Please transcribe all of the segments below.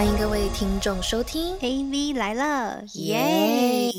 欢迎各位听众收听。AV 来了，耶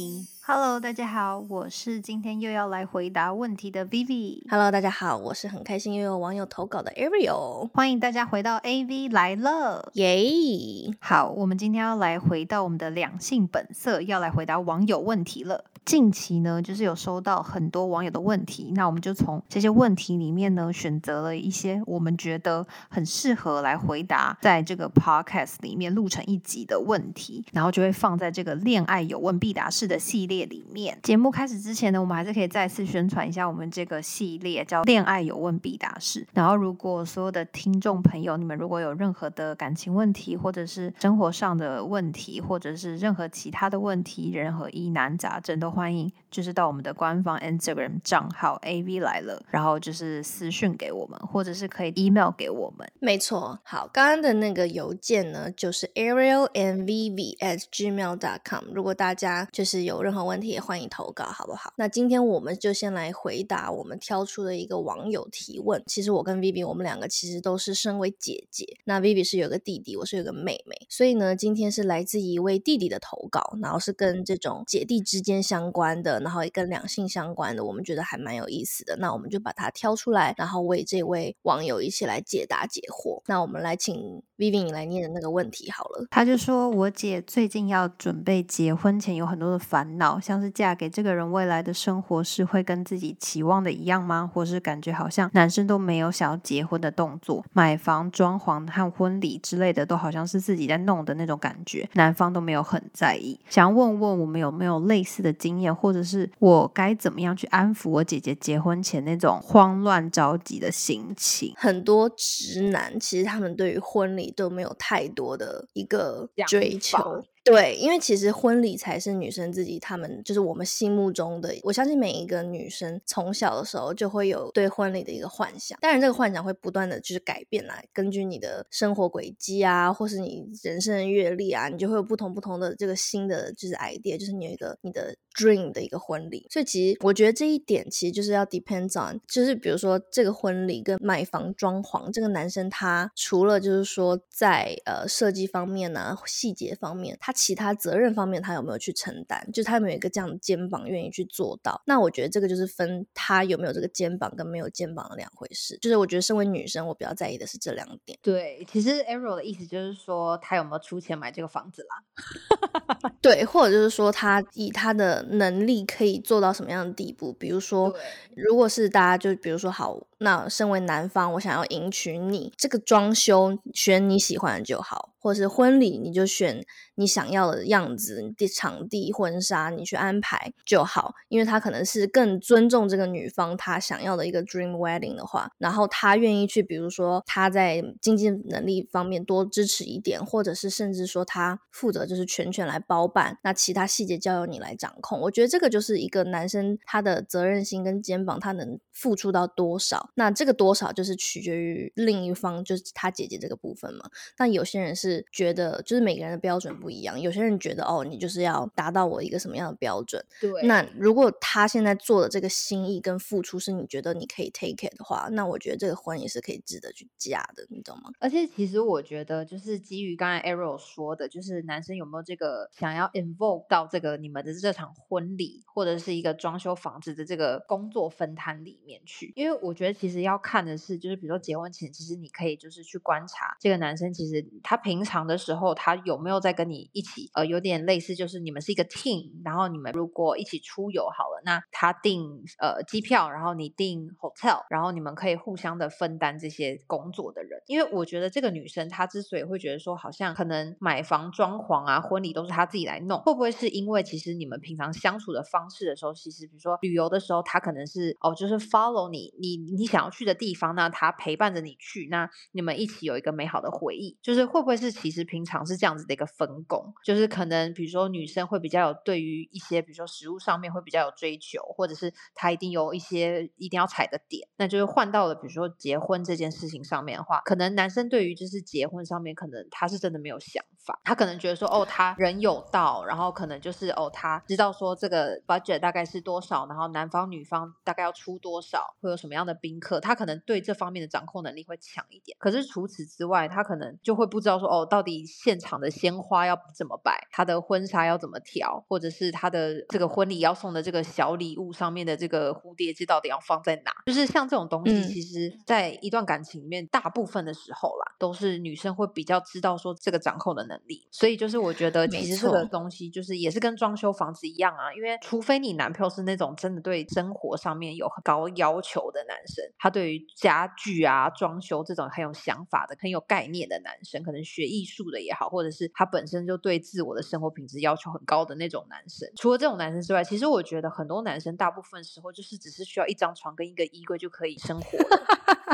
！Hello，大家好，我是今天又要来回答问题的 Vivi。！Hello，大家好，我是很开心又有网友投稿的 Ariel，欢迎大家回到 AV 来了。耶！好，我们今天要来回到我们的两性本色，要来回答网友问题了。近期呢，就是有收到很多网友的问题，那我们就从这些问题里面呢，选择了一些我们觉得很适合来回答，在这个 podcast 里面录成一集的问题，然后就会放在这个恋爱有问必答式的系列列里面。节目开始之前呢，我们还是可以再次宣传一下我们这个系列叫“恋爱有问必答式”。然后，如果所有的听众朋友，你们如果有任何的感情问题，或者是生活上的问题，或者是任何其他的问题，任何疑难杂症，都欢迎就是到我们的官方 Instagram 账号 AV 来了，然后就是私讯给我们，或者是可以 email 给我们。没错，好，刚刚的那个邮件呢，就是 Ariel and Vivi at gmail dot com。如果大家就是有任何问题，也欢迎投稿，好不好？那今天我们就先来回答我们挑出的一个网友提问。其实我跟 Vivi 我们两个其实都是身为姐姐，那 Vivi 是有个弟弟，我是有个妹妹，所以呢，今天是来自一位弟弟的投稿，然后是跟这种姐弟之间相关的，然后也跟两性相关的，我们觉得还蛮有意思的。那我们就把它挑出来，然后为这位网友一起来解答解惑。那我们来请 Vivi 你来念的那个问题好了。他就说：“我姐最近要准备结婚前有很多的烦恼，像是嫁给这个人未来的生活是会跟自己期望的一样吗？或是感觉好像男生都没有想要结婚的动作，买房、装潢和婚礼之类的都好像是自己在弄的那种感觉，男方都没有很在意。想问问我们有没有类似的经验，或者是我该怎么样去安抚我姐姐结婚前那种慌乱着急的心情？”很多直男其实他们对于婚礼都没有太多的一个追求。对，因为其实婚礼才是女生自己，她们就是我们心目中的。我相信每一个女生从小的时候就会有对婚礼的一个幻想，当然这个幻想会不断的就是改变啦，根据你的生活轨迹啊，或是你人生的阅历啊，你就会有不同不同的这个新的就是 idea，就是你有一个你的 dream 的一个婚礼。所以其实我觉得这一点其实就是要 depends on，就是比如说这个婚礼跟买房装潢，这个男生他除了就是说在呃设计方面呢、细节方面，他其他责任方面他有没有去承担？就是他有没有一个这样的肩膀愿意去做到？那我觉得这个就是分他有没有这个肩膀跟没有肩膀的两回事。就是我觉得身为女生，我比较在意的是这两点。对，其实 Arrow 的意思就是说，他有没有出钱买这个房子啦？对，或者就是说他以他的能力可以做到什么样的地步？比如说，如果是大家就比如说好，那身为男方，我想要迎娶你，这个装修选你喜欢的就好，或者是婚礼你就选你想要的样子，的场地、婚纱你去安排就好，因为他可能是更尊重这个女方她想要的一个 dream wedding 的话，然后他愿意去，比如说他在经济能力方面多支持一点，或者是甚至说他负责就是全权来包办，那其他细节交由你来掌控。我觉得这个就是一个男生他的责任心跟肩膀，他能付出到多少，那这个多少就是取决于另一方，就是他姐姐这个部分嘛。那有些人是觉得，就是每个人的标准不一样，有些人觉得哦，你就是要达到我一个什么样的标准，对那如果他现在做的这个心意跟付出是你觉得你可以 take it 的话，那我觉得这个婚也是可以值得去嫁的，你懂吗？而且其实我觉得，就是基于刚才 Arrow 说的，就是男生有没有这个想要 involve 到这个你们的这场婚礼，或者是一个装修房子的这个工作分摊里面去。因为我觉得其实要看的是，就是比如说结婚前，其实你可以就是去观察这个男生，其实他平常的时候，他有没有在跟你一起，呃，有点类似，就是你们是一个 team，然后你们如果一起出游好了，那他订呃机票，然后你订 hotel，然后你们可以互相的分担这些工作的人。因为我觉得这个女生她之所以会觉得说，好像可能买房、装潢啊、婚礼都是她自己来弄，会不会是因为其实你们平常相处的方式的时候，其实比如说旅游的时候，她可能是哦，就是 follow 你，你你想要去的地方，那他陪伴着你去，那你们一起有一个美好的回忆，就是会不会是其实平常是这样子的一个分工，就是可能比如说女生会比较有对于一些比如说食物上面会比较有追求，或者是她一定有一些一定要踩的点，那就是换到了比如说结婚这件事情上面的话，可能男生对于就是结婚上面可能他是真的没有想法。他可能觉得说，哦，他人有到，然后可能就是哦，他知道说这个 budget 大概是多少，然后男方女方大概要出多少，会有什么样的宾客，他可能对这方面的掌控能力会强一点。可是除此之外，他可能就会不知道说，哦，到底现场的鲜花要怎么摆，他的婚纱要怎么调，或者是他的这个婚礼要送的这个小礼物上面的这个蝴蝶结到底要放在哪？就是像这种东西，其实在一段感情里面，大部分的时候啦，都是女生会比较知道说这个掌控的能力。所以就是我觉得，其实这个东西就是也是跟装修房子一样啊，因为除非你男朋友是那种真的对生活上面有很高要求的男生，他对于家具啊、装修这种很有想法的、很有概念的男生，可能学艺术的也好，或者是他本身就对自我的生活品质要求很高的那种男生。除了这种男生之外，其实我觉得很多男生大部分时候就是只是需要一张床跟一个衣柜就可以生活。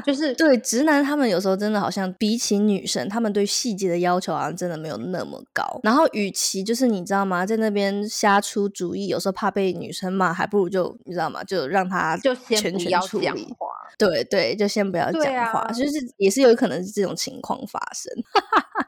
就是对直男，他们有时候真的好像比起女生，他们对细节的要求好像真的没有那么高。然后，与其就是你知道吗，在那边瞎出主意，有时候怕被女生骂，还不如就你知道吗？就让他就先全权处理。对对，就先不要讲话，就是也是有可能是这种情况发生。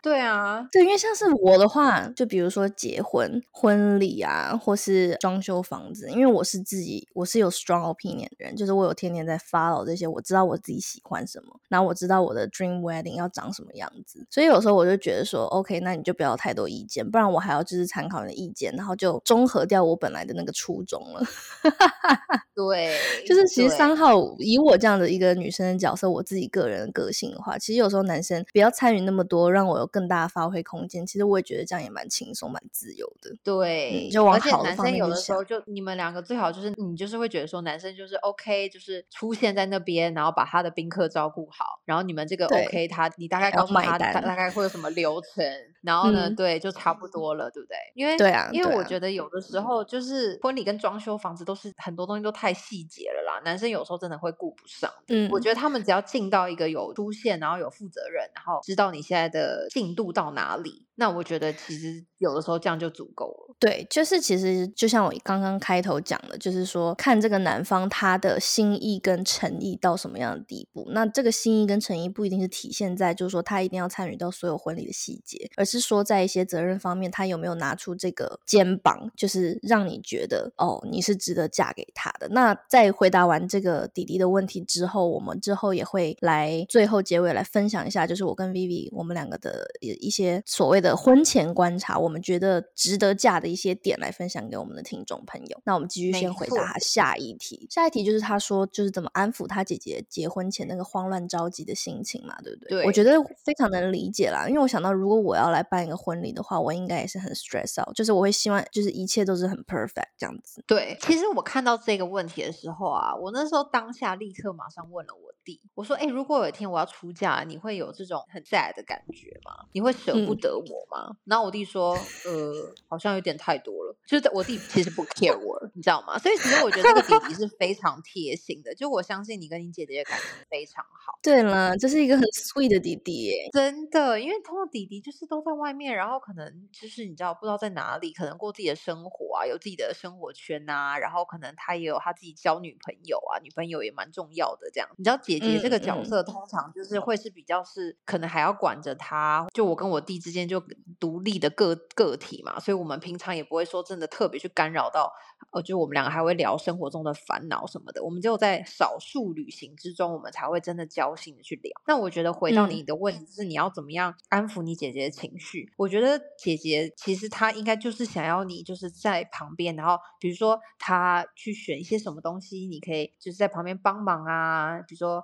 对啊，对，因为像是我的话，就比如说结婚、婚礼啊，或是装修房子，因为我是自己，我是有 strong opinion 的人，就是我有天天在 follow 这些，我知道我自己喜欢什么，然后我知道我的 dream wedding 要长什么样子，所以有时候我就觉得说，OK，那你就不要太多意见，不然我还要就是参考你的意见，然后就综合掉我本来的那个初衷了。对，就是其实三号以我这样的一个女生的角色，我自己个人的个性的话，其实有时候男生不要参与那么多，让我有更大的发挥空间。其实我也觉得这样也蛮轻松、蛮自由的。对，就往好的方面有的时候就你们两个最好就是你就是会觉得说男生就是 OK，就是出现在那边，然后把他的宾客照顾好，然后你们这个 OK，他你大概告诉他他大概会有什么流程，然后呢，对，就差不多了，对不对？因为对啊，因为我觉得有的时候就是婚礼跟装修房子都是很多东西都太细节了啦，男生有时候真的会顾不上。嗯，我觉得他们只要进到一个有出现，然后有负责任，然后知道你现在的进度到哪里。那我觉得其实有的时候这样就足够了。对，就是其实就像我刚刚开头讲的，就是说看这个男方他的心意跟诚意到什么样的地步。那这个心意跟诚意不一定是体现在就是说他一定要参与到所有婚礼的细节，而是说在一些责任方面，他有没有拿出这个肩膀，就是让你觉得哦，你是值得嫁给他的。那在回答完这个弟弟的问题之后，我们之后也会来最后结尾来分享一下，就是我跟 Vivi 我们两个的一些所谓的。婚前观察，我们觉得值得嫁的一些点来分享给我们的听众朋友。那我们继续先回答下一题。下一题就是他说，就是怎么安抚他姐姐结婚前那个慌乱着急的心情嘛，对不对？对，我觉得非常能理解啦。因为我想到，如果我要来办一个婚礼的话，我应该也是很 stress out，就是我会希望就是一切都是很 perfect 这样子。对，其实我看到这个问题的时候啊，我那时候当下立刻马上问了我弟，我说：“哎，如果有一天我要出嫁，你会有这种很 sad 的感觉吗？你会舍不得我？”吗？然后我弟说，呃，好像有点太多了。就是我弟其实不 care 我，你知道吗？所以其实我觉得这个弟弟是非常贴心的。就我相信你跟你姐姐的感情非常好。对了，这是一个很 sweet 的弟弟耶，真的。因为通常弟弟就是都在外面，然后可能就是你知道不知道在哪里，可能过自己的生活啊，有自己的生活圈啊，然后可能他也有他自己交女朋友啊，女朋友也蛮重要的。这样，你知道姐姐这个角色通常就是会是比较是可能还要管着他。就我跟我弟之间就。独立的个个体嘛，所以我们平常也不会说真的特别去干扰到，呃，就我们两个还会聊生活中的烦恼什么的。我们只有在少数旅行之中，我们才会真的交心的去聊。那我觉得回到你的问题是，你要怎么样安抚你姐姐的情绪？我觉得姐姐其实她应该就是想要你就是在旁边，然后比如说她去选一些什么东西，你可以就是在旁边帮忙啊，比如说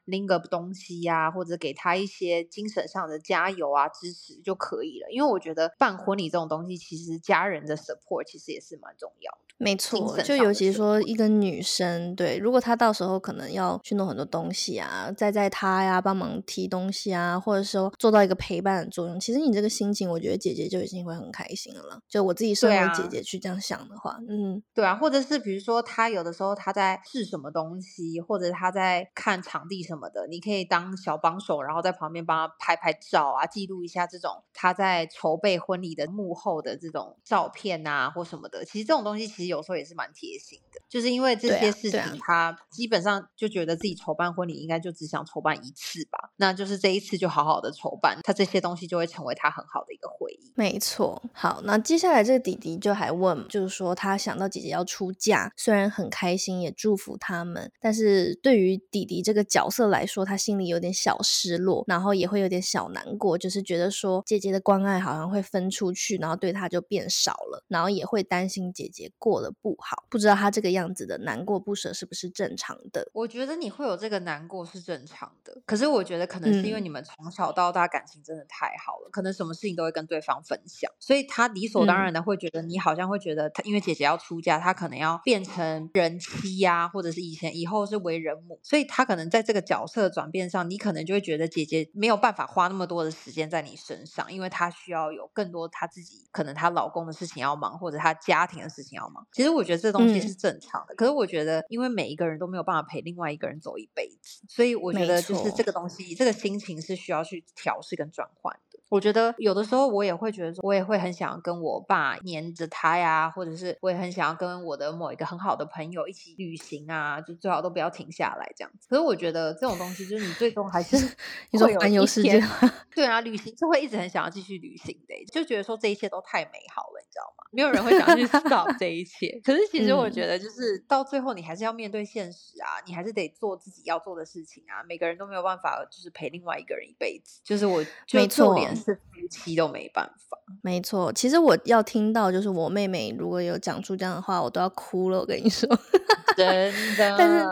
拎个东西呀，或者给他一些精神上的加油啊支持就可以了。因为我觉得办婚礼这种东西，其实家人的 support 其实也是蛮重要的。没错，就尤其说一个女生，对，如果她到时候可能要去弄很多东西啊，载载她呀，帮忙提东西啊，或者说做到一个陪伴的作用，其实你这个心情，我觉得姐姐就已经会很开心了。就我自己身为姐姐去这样想的话，嗯，对啊，或者是比如说她有的时候她在试什么东西，或者她在看场地什么么的，你可以当小帮手，然后在旁边帮他拍拍照啊，记录一下这种他在筹备婚礼的幕后的这种照片啊或什么的。其实这种东西其实。有时候也是蛮贴心。就是因为这些事情，他基本上就觉得自己筹办婚礼应该就只想筹办一次吧，那就是这一次就好好的筹办，他这些东西就会成为他很好的一个回忆。没错，好，那接下来这个弟弟就还问，就是说他想到姐姐要出嫁，虽然很开心，也祝福他们，但是对于弟弟这个角色来说，他心里有点小失落，然后也会有点小难过，就是觉得说姐姐的关爱好像会分出去，然后对他就变少了，然后也会担心姐姐过得不好，不知道他这个样子的难过不舍是不是正常的？我觉得你会有这个难过是正常的，可是我觉得可能是因为嗯你们从小到大感情真的太好了，可能什么事情都会跟对方分享，所以他理所当嗯然的会觉得你好像会觉得他因为姐姐要出嫁，他可能要变成人妻呀、或者是以前以后是为人母，所以他可能在这个角色转变上，你可能就会觉得姐姐没有办法花那么多的时间在你身上，因为她需要有更多她自己可能她老公的事情要忙，或者她家庭的事情要忙。其实我觉得这东西嗯是正常的，可是我觉得因为每一个人都没有办法陪另外一个人走一辈子，所以我觉得就是这个东西，这个心情是需要去调试跟转换的。我觉得有的时候我也会觉得说，我也会很想要跟我爸黏着他呀，或者是我也很想要跟我的某一个很好的朋友一起旅行啊，就最好都不要停下来这样子。可是我觉得这种东西，就是你最终还是 你说会有环游一天世界？对啊，旅行是会一直很想要继续旅行的欸，就觉得说这一切都太美好了，你知道吗？没有人会想要去 stop 这一切。可是其实我嗯觉得，就是到最后你还是要面对现实啊，你还是得做自己要做的事情啊。每个人都没有办法，就是陪另外一个人一辈子。就是我，就没就连错是夫妻都没办法。没错，其实我要听到就是我妹妹如果有讲出这样的话，我都要哭了。我跟你说，真的，但是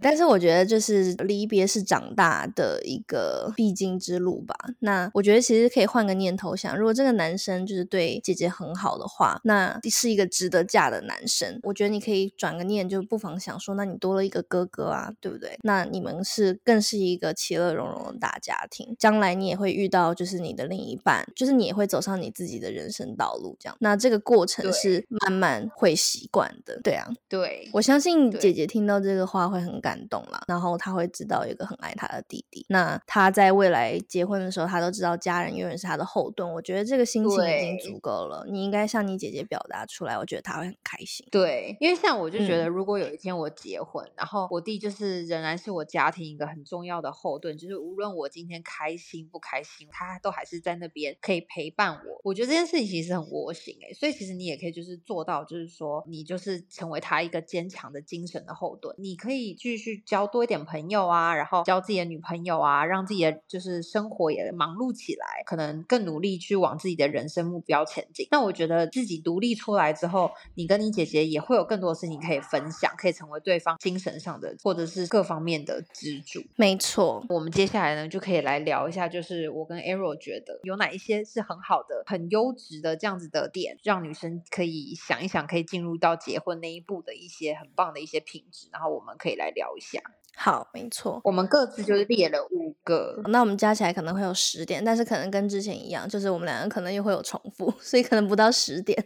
但是我觉得就是离别是长大的一个必经之路吧。那我觉得其实可以换个念头想，如果这个男生就是对姐姐很好的话，那是一个值得嫁的男生。我觉得你可以转个念，就不妨想说，那你多了一个哥哥啊，对不对？那你们是更是一个其乐融融的大家庭，将来你也会遇到就是你的另一半，就是你也会走上你自己的人生道路，这样。那这个过程是慢慢会习惯的，对啊。对，我相信对姐姐听到这个话会很感动啦，然后她会知道有一个很爱她的弟弟。那她在未来结婚的时候，她都知道家人永远是她的后盾。我觉得这个心情已经足够了，你应该向你姐姐表达出来，我觉得她会很开心。对，因为像我就觉得，嗯如果有一天我结婚，然后我弟就是仍然是我家庭一个很重要的后盾，就是无论我今天开心不开心，他都还是在那边可以陪伴我。我觉得这件事情其实很窝心诶、所以其实你也可以就是做到，就是说你就是成为他一个坚强的精神的后盾，你可以继续交多一点朋友啊，然后交自己的女朋友啊，让自己的就是生活也忙碌起来，可能更努力去往自己的人生目标前进。那我觉得自己独立出来之后，你跟你姐姐也会有更多的事情可以分享，可以成为对方精神上的或者是各方面的支柱。没错，我们接下来呢，就可以来聊一下，就是我跟 Arrow 觉得有哪一些是很好的、很优质的这样子的点，让女生可以想一想，可以进入到结婚那一步的一些很棒的一些品质，然后我们可以来聊一下。好，没错。我们各自就是列了五个，那我们加起来可能会有十点，但是可能跟之前一样，就是我们两个可能又会有重复，所以可能不到十点。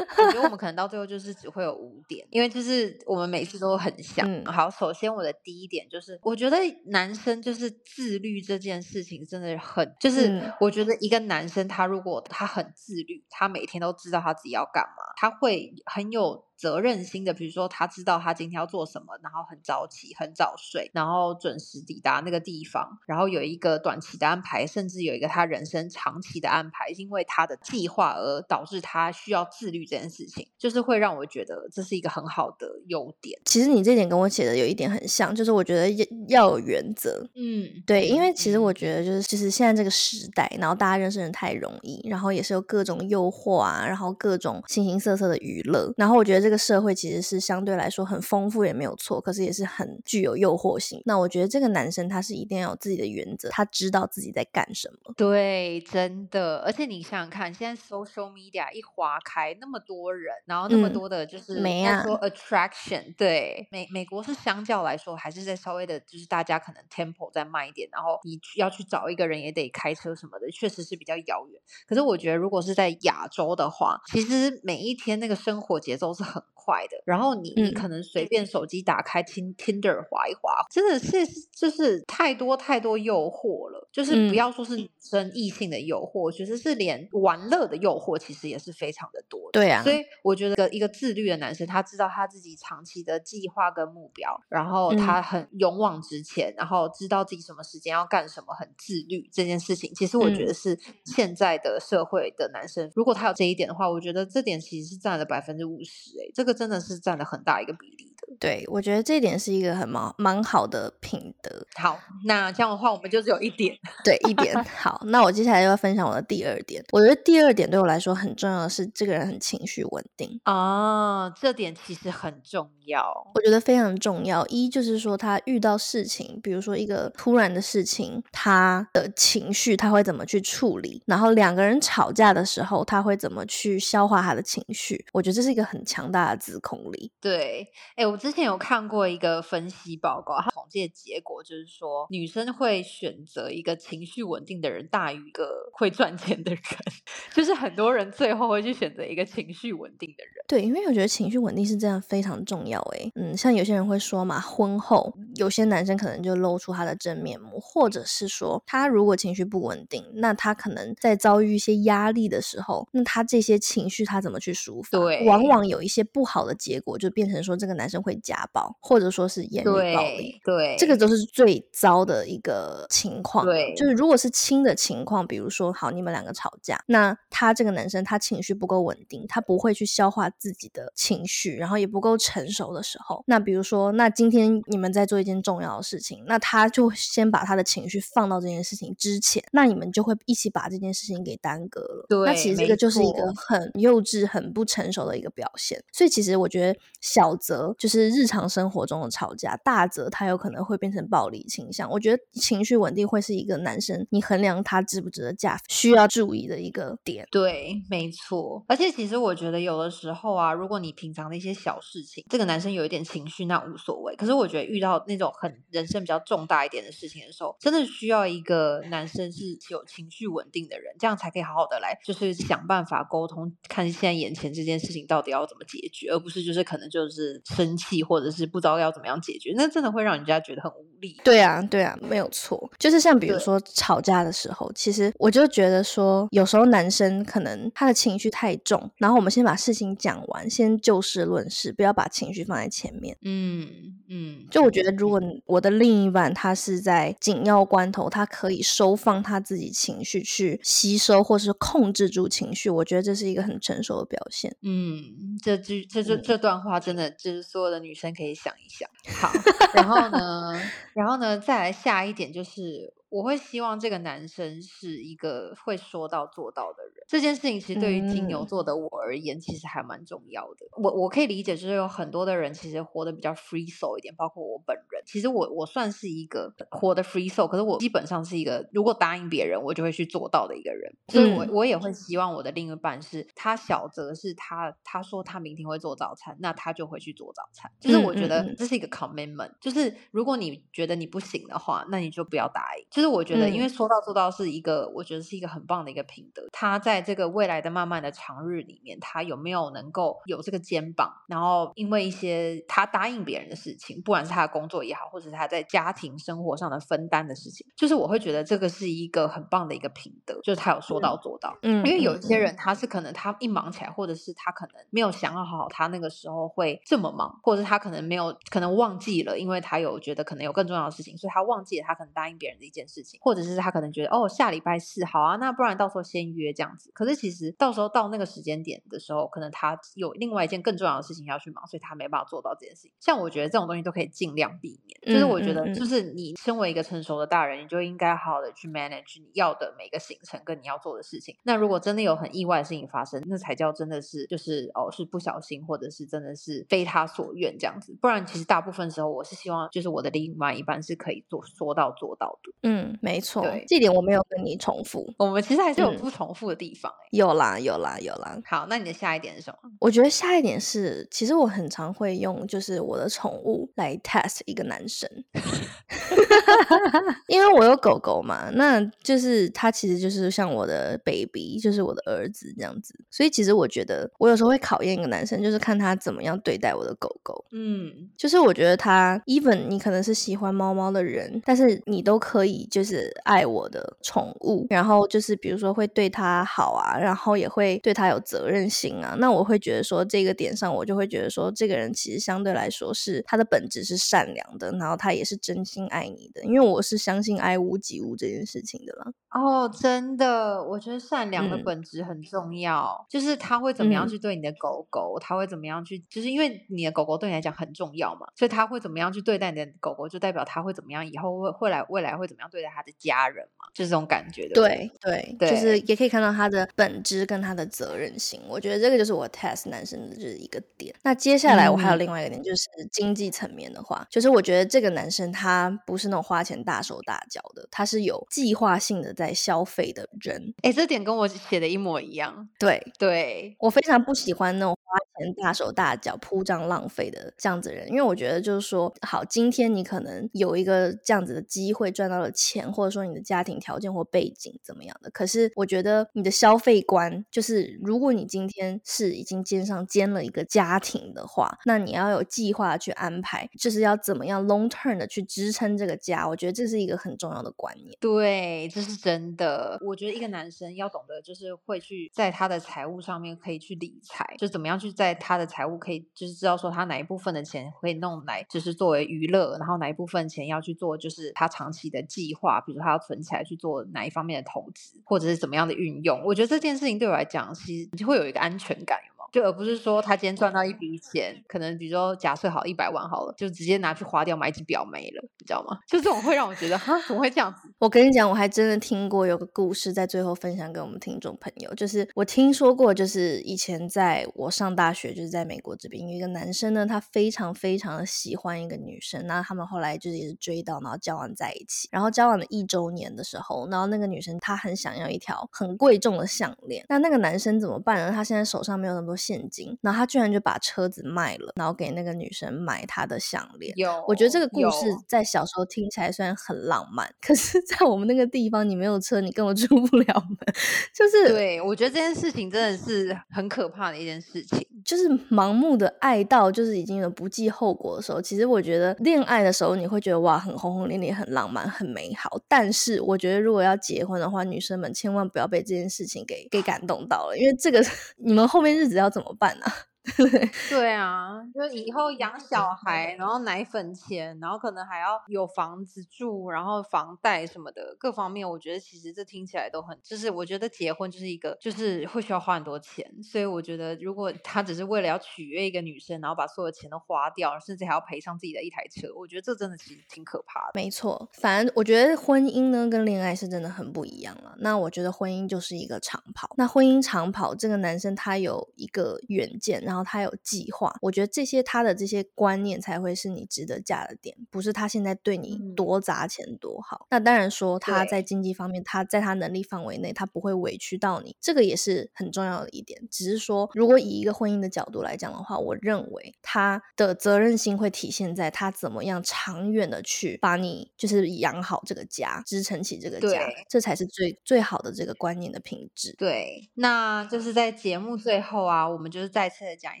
我觉得我们 可能到最后就是只会有五点，因为就是我们每次都很像。嗯好，首先我的第一点就是，我觉得男生就是自律这件事情真的很，就是嗯我觉得一个男生他如果他很自律，他每天都知道他自己要干嘛，他会很有。责任心的，比如说他知道他今天要做什么，然后很早起、很早睡，然后准时抵达那个地方，然后有一个短期的安排，甚至有一个他人生长期的安排，因为他的计划而导致他需要自律这件事情，就是会让我觉得这是一个很好的优点。其实你这点跟我写的有一点很像，就是我觉得要要有原则。嗯，对，因为其实我嗯觉得就是就是现在这个时代，然后大家认识人太容易，然后也是有各种诱惑啊，然后各种形形色色的娱乐，然后我觉得这个社会其实是相对来说很丰富也没有错，可是也是很具有诱惑性。那我觉得这个男生他是一定要有自己的原则，他知道自己在干什么。对，真的，而且你想想看，现在 social media 一划开，那么多人，然后那么嗯多的，就是没啊说 attraction，对，美美国是相较来说还是在稍微的，就是大家可能 tempo 再慢一点，然后你要去找一个人也得开车什么的，确实是比较遥远。可是我觉得，如果是在亚洲的话，其实每一天那个生活节奏是很快的，然后你你嗯可能随便手机打开听 Tinder 滑一滑，真的是就是太多太多诱惑了。就是不嗯。要说是女生异性的诱惑，我觉得是连玩乐的诱惑其实也是非常的多的。对。啊。所以我觉得一个自律的男生，他知道他自己长期的计划跟目标，然后嗯。他很勇往直前，然后知道自己什么时间要干什么，很自律这件事情，其实我觉嗯。得是现在的社会的男生，如果他有这一点的话，我觉得这点其实是占了百分之五十，哎，这个真的是占了很大一个比例的。对，我觉得这一点是一个很蛮蛮好的品德。好，那这样的话，我们就只有一点。对，一点好。那我接下来要分享我的第二点。我觉得第二点对我来说很重要的是，这个人很情绪稳定。啊，这点其实很重要。我觉得非常重要。一就是说，他遇到事情，比如说一个突然的事情，他的情绪他会怎么去处理？然后两个人吵架的时候，他会怎么去消化他的情绪？我觉得这是一个很强大的自控力。对，哎，我之前有看过一个分析报告，它统计的结果就是说，女生会选择一个情绪稳定的人大于一个会赚钱的人，就是很多人最后会去选择一个情绪稳定的人。对，因为我觉得情绪稳定是这样非常重要诶。嗯，像有些人会说嘛，婚后有些男生可能就露出他的真面目，或者是说他如果情绪不稳定，那他可能在遭遇一些压力的时候，那他这些情绪他怎么去抒发？对往往有一些不好的结果，就变成说这个男生会家暴，或者说是言语暴力对。对，这个都是最糟的一个情况。对就是如果是轻的情况，比如说好，你们两个吵架，那他这个男生他情绪不够稳定，他不会去消化自己的情绪，然后也不够成熟的时候，那比如说，那今天你们在做一件重要的事情，那他就先把他的情绪放到这件事情之前，那你们就会一起把这件事情给耽搁了。对那其实这个就是一个很幼稚、很不成熟的一个表现。所以其实我觉得小则就是是日常生活中的吵架，大则他有可能会变成暴力倾向。我觉得情绪稳定会是一个男生你衡量他值不值得嫁需要注意的一个点。对，没错。而且其实我觉得有的时候啊，如果你平常的一些小事情，这个男生有一点情绪，那无所谓。可是我觉得遇到那种很人生比较重大一点的事情的时候，真的需要一个男生是有情绪稳定的人，这样才可以好好的来，就是想办法沟通，看现在眼前这件事情到底要怎么解决，而不是就是可能就是生气或者是不知道要怎么样解决，那真的会让人家觉得很无力。对啊，对啊，没有错。就是像比如说吵架的时候，其实我就觉得说，有时候男生可能他的情绪太重，然后我们先把事情讲完，先就事论事，不要把情绪放在前面。嗯嗯，就我觉得，如果我的另一半他是在紧要关头，他可以收放他自己情绪去吸收，或是控制住情绪，我觉得这是一个很成熟的表现。嗯，这句这这嗯这段话真的就是所有的女生可以想一想。好，然后呢，然后呢，再来下一点就是，我会希望这个男生是一个会说到做到的人。这件事情其实对于金牛嗯座的我而言，其实还蛮重要的。我我可以理解，就是有很多的人其实活得比较 free soul 一点，包括我本人。其实我我算是一个活得 free soul，可是我基本上是一个如果答应别人，我就会去做到的一个人。所以我嗯我也会希望我的另一半是他小则是他他说他明天会做早餐，那他就会去做早餐。就是嗯我觉得这是一个 commitment，就是如果你觉得你不行的话，那你就不要答应。就是我觉得，因为嗯说到做到是一个，我觉得是一个很棒的一个品德。他在这个未来的慢慢的长日里面，他有没有能够有这个肩膀，然后因为一些他答应别人的事情，不管是他的工作也好，或者是他在家庭生活上的分担的事情，就是我会觉得这个是一个很棒的一个品德，就是他有说到做到。嗯，因为有一些人他是可能他一忙起来，或者是他可能没有想好，他那个时候会这么忙，或者是他可能没有可能忘记了，因为他有觉得可能有更重要的事情，所以他忘记了他可能答应别人的一件事情，或者是他可能觉得哦下礼拜四好啊，那不然到时候先约这样子。可是其实到时候到那个时间点的时候，可能他有另外一件更重要的事情要去忙，所以他没办法做到这件事情。像我觉得这种东西都可以尽量避免，就是嗯我觉得就是你身为一个成熟的大人，你就应该好好的去 manage 你要的每个行程跟你要做的事情。那如果真的有很意外的事情发生，那才叫真的是就是哦是不小心，或者是真的是非他所愿这样子。不然其实大部分时候我是希望就是我的另外一半是可以做说到做到的。嗯，没错对，这点我没有跟你重复。我们其实还是有嗯不重复的地地方哎。有啦，有啦，有啦。好，那你的下一点是什么？我觉得下一点是，其实我很常会用，就是我的宠物来 test 一个男生，因为我有狗狗嘛，那就是它其实就是像我的 baby，就是我的儿子这样子。所以其实我觉得，我有时候会考验一个男生，就是看他怎么样对待我的狗狗。嗯，就是我觉得他，even 你可能是喜欢猫猫的人，但是你都可以就是爱我的宠物，然后就是比如说会对他好啊，然后也会对他有责任心啊。那我会觉得说这个点上，我就会觉得说这个人其实相对来说是他的本质是善良的，然后他也是真心爱你的，因为我是相信爱屋及乌这件事情的啦。哦，真的，我觉得善良的嗯本质很重要，就是他会怎么样嗯去对你的狗狗，他会怎么样去，就是因为你的狗狗对你来讲很重要嘛，所以他会怎么样去对待你的狗狗，就代表他会怎么样，以后会会来未来会怎么样对待他的家人嘛，就是这种感觉，对不对？对对，就是也可以看到他的本质跟他的责任心。我觉得这个就是我 test 男生的就是一个点。那接下来我还有嗯另外一个点，就是经济层面的话，就是我觉得这个男生他不是那种花钱大手大脚的，他是有计划性的在消费的人。哎，这点跟我写的一模一样，对对，我非常不喜欢那种花钱大手大脚、铺张浪费的这样子的人，因为我觉得就是说，好，今天你可能有一个这样子的机会赚到了钱，或者说你的家庭条件或背景怎么样的，可是我觉得你的消费观就是，如果你今天是已经肩上肩了一个家庭的话，那你要有计划去安排，就是要怎么样 long term 的去支撑这个家，我觉得这是一个很重要的观念。对，这是真的。我觉得一个男生要懂得，就是会去在他的财务上面可以去理财，就怎么样去在他的财务可以就是知道说他哪一部分的钱可以弄来就是作为娱乐，然后哪一部分钱要去做就是他长期的计划，比如他要存起来去做哪一方面的投资，或者是怎么样的运用。我觉得这件事情对我来讲，其实会有一个安全感，就而不是说他今天赚到一笔钱，可能比如说假设好一百万好了，就直接拿去花掉买一只表没了，你知道吗？就这种会让我觉得哈，怎么会这样子？我跟你讲，我还真的听过有个故事，在最后分享给我们听众朋友。就是我听说过，就是以前在我上大学，就是在美国这边有一个男生呢，他非常非常的喜欢一个女生，那他们后来就是也是追到，然后交往在一起。然后交往了一周年的时候，然后那个女生她很想要一条很贵重的项链，那那个男生怎么办呢？他现在手上没有那么多现金，然后他居然就把车子卖了，然后给那个女生买她的项链。有，我觉得这个故事在小时候听起来虽然很浪漫，可是在我们那个地方，你没有车，你根本出不了门，就是对，我觉得这件事情真的是很可怕的一件事情。就是盲目的爱到就是已经有不计后果的时候。其实我觉得恋爱的时候，你会觉得哇，很轰轰烈烈、很浪漫、很美好。但是我觉得如果要结婚的话，女生们千万不要被这件事情给给感动到了，因为这个 你们后面日子要怎么办呢、对啊，就以后养小孩，然后奶粉钱，然后可能还要有房子住，然后房贷什么的，各方面，我觉得其实这听起来都很，就是我觉得结婚就是一个，就是会需要花很多钱，所以我觉得如果他只是为了要取悦一个女生，然后把所有钱都花掉，甚至还要赔上自己的一台车，我觉得这真的其实挺可怕的。没错，反正我觉得婚姻呢跟恋爱是真的很不一样了。那我觉得婚姻就是一个长跑，那婚姻长跑，这个男生他有一个远见，然后他有计划，我觉得这些他的这些观念才会是你值得嫁的点，不是他现在对你嗯多砸钱多好。那当然说他在经济方面，他在他能力范围内，他不会委屈到你，这个也是很重要的一点。只是说，如果以一个婚姻的角度来讲的话，我认为他的责任心会体现在他怎么样长远的去把你就是养好这个家，支撑起这个家，这才是最最好的这个观念的品质。对，那就是在节目最后啊，我们就是再次的讲一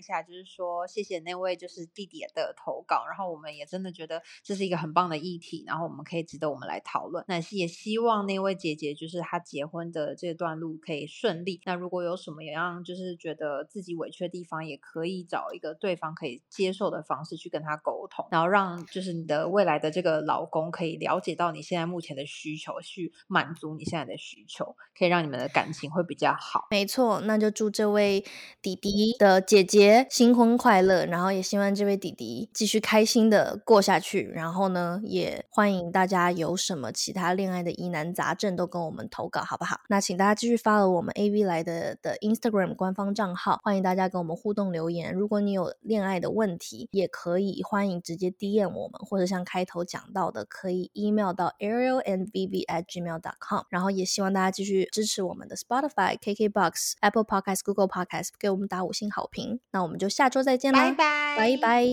下，就是说谢谢那位就是弟弟的投稿，然后我们也真的觉得这是一个很棒的议题，然后我们可以值得我们来讨论。那也希望那位姐姐就是她结婚的这段路可以顺利。那如果有什么样就是觉得自己委屈的地方，也可以找一个对方可以接受的方式去跟他沟通，然后让就是你的未来的这个老公可以了解到你现在目前的需求，去满足你现在的需求，可以让你们的感情会比较好。没错，那就祝这位弟弟的姐姐新婚快乐，然后也希望这位弟弟继续开心的过下去。然后呢，也欢迎大家有什么其他恋爱的疑难杂症都跟我们投稿，好不好？那请大家继续发了我们 A V 来的的 Instagram 官方账号，欢迎大家跟我们互动留言。如果你有恋爱的问题，也可以欢迎直接 DM 我们，或者像开头讲到的，可以 email 到 arielndbb@gmail.com。然后也希望大家继续支持我们的 Spotify、KKBox、Apple Podcast、Google Podcast，给我们打五星好评。那我们就下周再见啦，拜拜，拜拜。